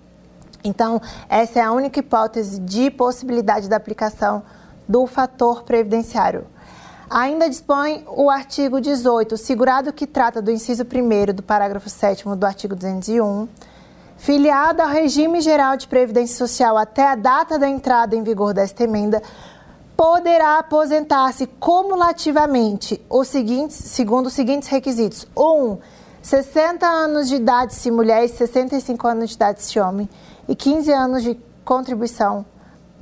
Então, essa é a única hipótese de possibilidade da aplicação do fator previdenciário. Ainda dispõe o artigo 18, segurado que trata do inciso 1 do parágrafo 7 do artigo 201, filiado ao regime geral de previdência social até a data da entrada em vigor desta emenda, poderá aposentar-se cumulativamente os seguintes, segundo os seguintes requisitos: 1. Um, 60 anos de idade se mulher e 65 anos de idade se homem, e 15 anos de contribuição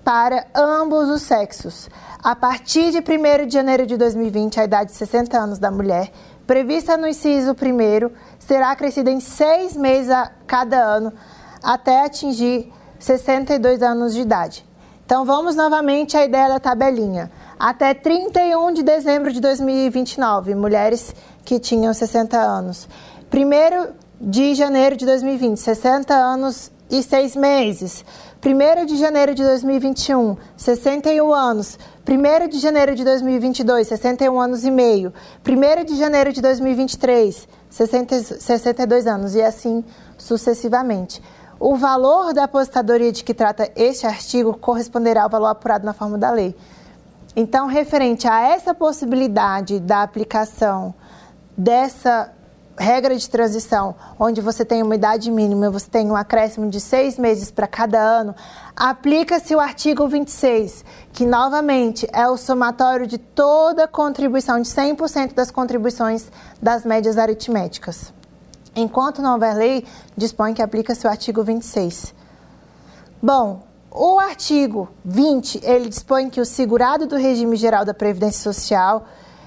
para ambos os sexos. A partir de 1 de janeiro de 2020, a idade de 60 anos da mulher, prevista no inciso 1, será acrescida em seis meses a cada ano, até atingir 62 anos de idade. Então vamos novamente à ideia da tabelinha. Até 31 de dezembro de 2029, mulheres que tinham 60 anos. 1 de janeiro de 2020, 60 anos e 6 meses. 1 de janeiro de 2021, 61 anos. 1 de janeiro de 2022, 61 anos e meio. 1 de janeiro de 2023, 60, 62 anos. E assim sucessivamente. O valor da aposentadoria de que trata este artigo corresponderá ao valor apurado na forma da lei. Então, referente a essa possibilidade da aplicação dessa regra de transição, onde você tem uma idade mínima, você tem um acréscimo de seis meses para cada ano, aplica-se o artigo 26, que novamente é o somatório de toda contribuição, de 100% das contribuições das médias aritméticas. Enquanto não houver lei, dispõe que aplica-se o artigo 26. Bom, o artigo 20, ele dispõe que o segurado do regime geral da Previdência Social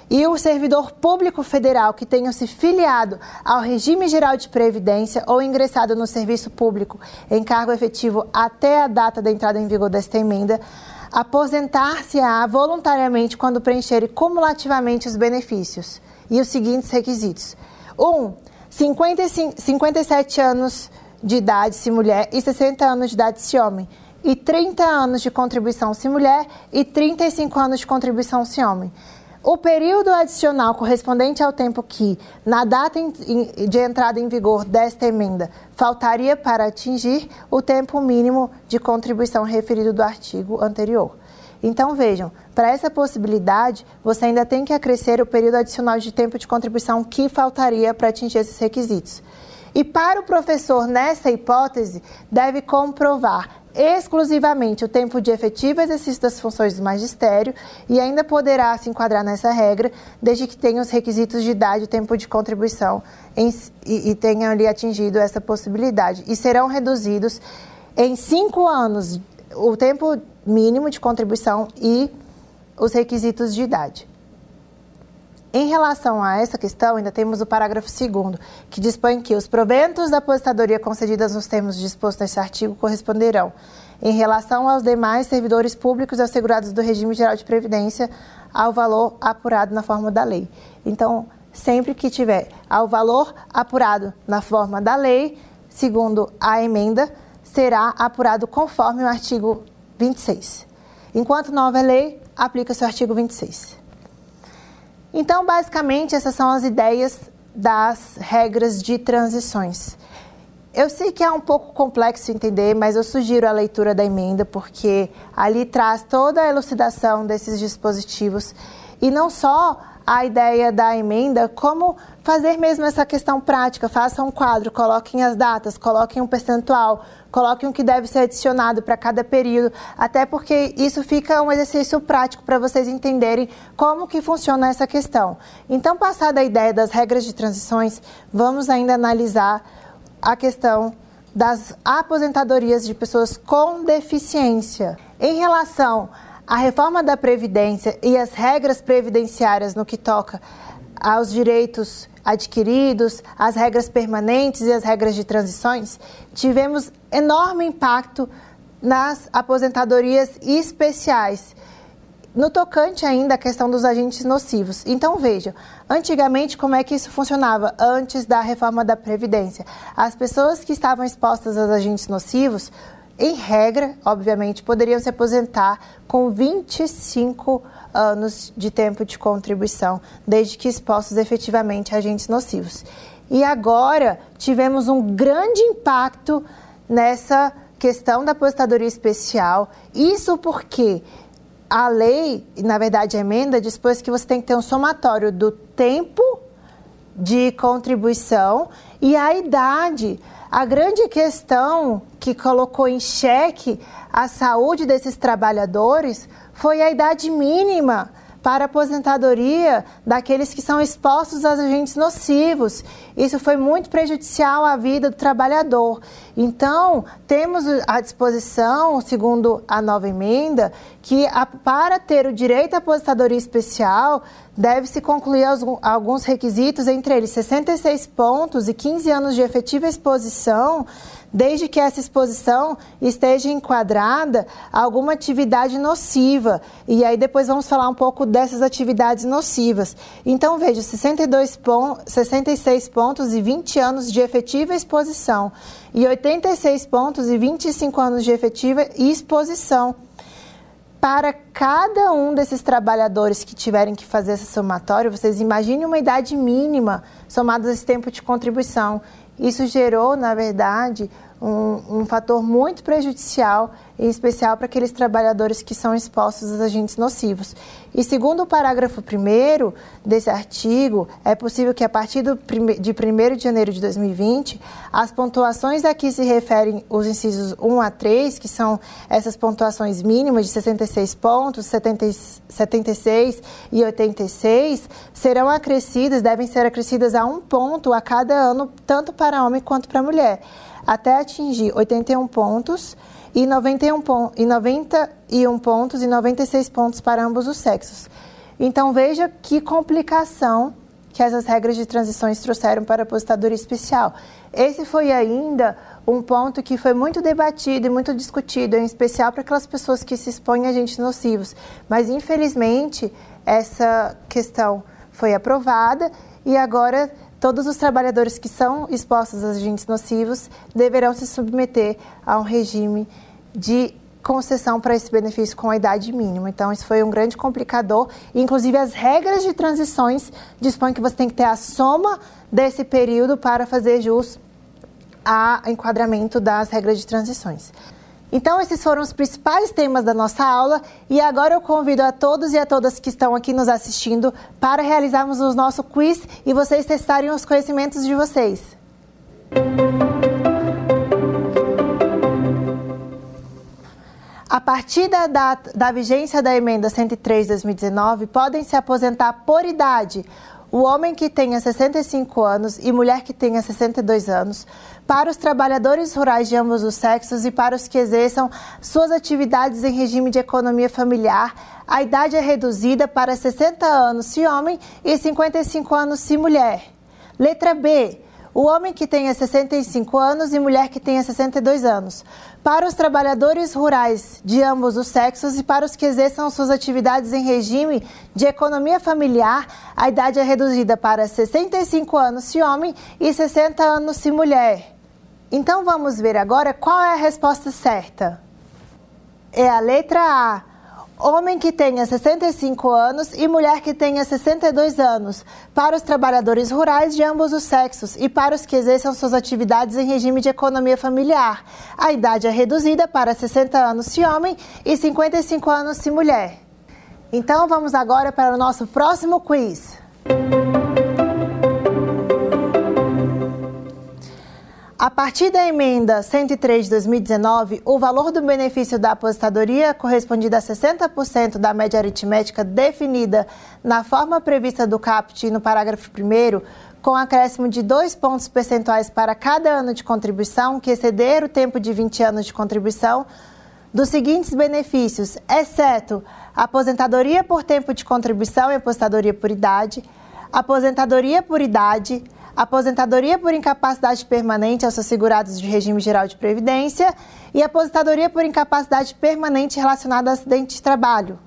e o servidor público federal que tenha se filiado ao regime geral de previdência ou ingressado no serviço público em cargo efetivo até a data da entrada em vigor desta emenda, aposentar-se-á voluntariamente quando preencherem cumulativamente os benefícios e os seguintes requisitos: 1. Um, 55, 57 anos de idade se mulher e 60 anos de idade se homem, e 30 anos de contribuição se mulher e 35 anos de contribuição se homem. O período adicional correspondente ao tempo que, na data de entrada em vigor desta emenda, faltaria para atingir o tempo mínimo de contribuição referido do artigo anterior. Então vejam, para essa possibilidade, você ainda tem que acrescer o período adicional de tempo de contribuição que faltaria para atingir esses requisitos. E para o professor, nessa hipótese, deve comprovar exclusivamente o tempo de efetivo exercício das funções do magistério e ainda poderá se enquadrar nessa regra, desde que tenha os requisitos de idade e tempo de contribuição em, e, e tenha ali atingido essa possibilidade. E serão reduzidos em cinco anos o tempo mínimo de contribuição e os requisitos de idade. Em relação a essa questão, ainda temos o parágrafo 2 que dispõe que os proventos da aposentadoria concedidas nos termos dispostos neste artigo corresponderão, em relação aos demais servidores públicos assegurados do regime geral de previdência, ao valor apurado na forma da lei. Então, sempre que tiver ao valor apurado na forma da lei, segundo a emenda, será apurado conforme o artigo 26. Enquanto houver lei, aplica-se o artigo 26. Então, basicamente, essas são as ideias das regras de transições. Eu sei que é um pouco complexo entender, mas eu sugiro a leitura da emenda, porque ali traz toda a elucidação desses dispositivos e não só a ideia da emenda como fazer mesmo essa questão prática. Façam um quadro, coloquem as datas, coloquem um percentual, coloquem o que deve ser adicionado para cada período, até porque isso fica um exercício prático para vocês entenderem como que funciona essa questão. Então, passada a ideia das regras de transições, vamos ainda analisar a questão das aposentadorias de pessoas com deficiência. Em relação à reforma da Previdência e as regras previdenciárias no que toca aos direitos adquiridos, as regras permanentes e as regras de transições, tivemos enorme impacto nas aposentadorias especiais. No tocante ainda à questão dos agentes nocivos. Então, vejam, antigamente como é que isso funcionava antes da reforma da Previdência? As pessoas que estavam expostas aos agentes nocivos, em regra, obviamente, poderiam se aposentar com 25 anos de tempo de contribuição, desde que expostos efetivamente a agentes nocivos. E agora tivemos um grande impacto nessa questão da aposentadoria especial. Isso porque a lei, na verdade a emenda, dispôs que você tem que ter um somatório do tempo de contribuição e a idade. A grande questão que colocou em xeque a saúde desses trabalhadores foi a idade mínima para aposentadoria daqueles que são expostos aos agentes nocivos. Isso foi muito prejudicial à vida do trabalhador. Então, temos à disposição, segundo a nova emenda, que a, para ter o direito à aposentadoria especial, deve-se concluir alguns requisitos, entre eles 66 pontos e 15 anos de efetiva exposição desde que essa exposição esteja enquadrada a alguma atividade nociva. E aí depois vamos falar um pouco dessas atividades nocivas. Então, veja, 62 pon 66 pontos e 20 anos de efetiva exposição e 86 pontos e 25 anos de efetiva exposição. Para cada um desses trabalhadores que tiverem que fazer esse somatório, vocês imaginem uma idade mínima somada a esse tempo de contribuição. Isso gerou, na verdade, um, um, fator muito prejudicial, em especial para aqueles trabalhadores que são expostos aos agentes nocivos. E segundo o parágrafo 1 desse artigo, é possível que a partir do, de 1 de janeiro de 2020, as pontuações a que se referem os incisos 1 a 3, que são essas pontuações mínimas de 66 pontos, 70, 76 e 86, serão acrescidas, devem ser acrescidas a um ponto a cada ano, tanto para homem quanto para mulher até atingir 81 pontos e 91, pon e 91 pontos e 96 pontos para ambos os sexos. Então veja que complicação que essas regras de transições trouxeram para a aposentadoria especial. Esse foi ainda um ponto que foi muito debatido e muito discutido, em especial para aquelas pessoas que se expõem a agentes nocivos. Mas, infelizmente, essa questão foi aprovada e agora todos os trabalhadores que são expostos a agentes nocivos deverão se submeter a um regime de concessão para esse benefício com a idade mínima. Então, isso foi um grande complicador. Inclusive, as regras de transições dispõem que você tem que ter a soma desse período para fazer jus ao enquadramento das regras de transições. Então, esses foram os principais temas da nossa aula e agora eu convido a todos e a todas que estão aqui nos assistindo para realizarmos o nosso quiz e vocês testarem os conhecimentos de vocês. A partir da, data, da vigência da emenda 103 de 2019, podem se aposentar por idade o homem que tenha 65 anos e mulher que tenha 62 anos, para os trabalhadores rurais de ambos os sexos e para os que exerçam suas atividades em regime de economia familiar, a idade é reduzida para 60 anos se homem e 55 anos se mulher. Letra B. O homem que tenha 65 anos e mulher que tenha 62 anos para os trabalhadores rurais de ambos os sexos e para os que exerçam suas atividades em regime de economia familiar, a idade é reduzida para 65 anos se homem e 60 anos se mulher. Então vamos ver agora qual é a resposta certa. É a letra A homem que tenha 65 anos e mulher que tenha 62 anos, para os trabalhadores rurais de ambos os sexos e para os que exerçam suas atividades em regime de economia familiar. A idade é reduzida para 60 anos se homem e 55 anos se mulher. Então vamos agora para o nosso próximo quiz. A partir da emenda 103 de 2019, o valor do benefício da aposentadoria correspondido a 60% da média aritmética definida na forma prevista do CAPT no parágrafo 1 com acréscimo de dois pontos percentuais para cada ano de contribuição que exceder o tempo de 20 anos de contribuição, dos seguintes benefícios, exceto aposentadoria por tempo de contribuição e aposentadoria por idade, aposentadoria por idade, aposentadoria por incapacidade permanente aos segurados de regime geral de previdência e aposentadoria por incapacidade permanente relacionada a acidente de trabalho.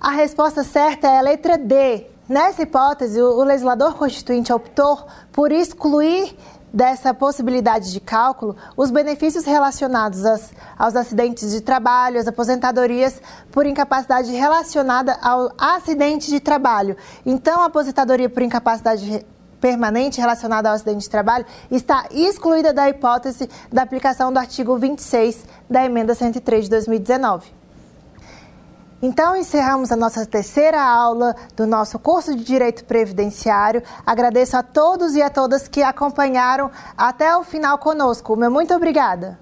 A resposta certa é a letra D. Nessa hipótese, o legislador constituinte optou por excluir dessa possibilidade de cálculo os benefícios relacionados aos, aos, acidentes de trabalho, às aposentadorias por incapacidade relacionada ao acidente de trabalho. Então, a aposentadoria por incapacidade permanente relacionada ao acidente de trabalho está excluída da hipótese da aplicação do artigo 26 da emenda 103 de 2019. Então, encerramos a nossa terceira aula do nosso curso de Direito Previdenciário. Agradeço a todos e a todas que acompanharam até o final conosco. Meu muito obrigada.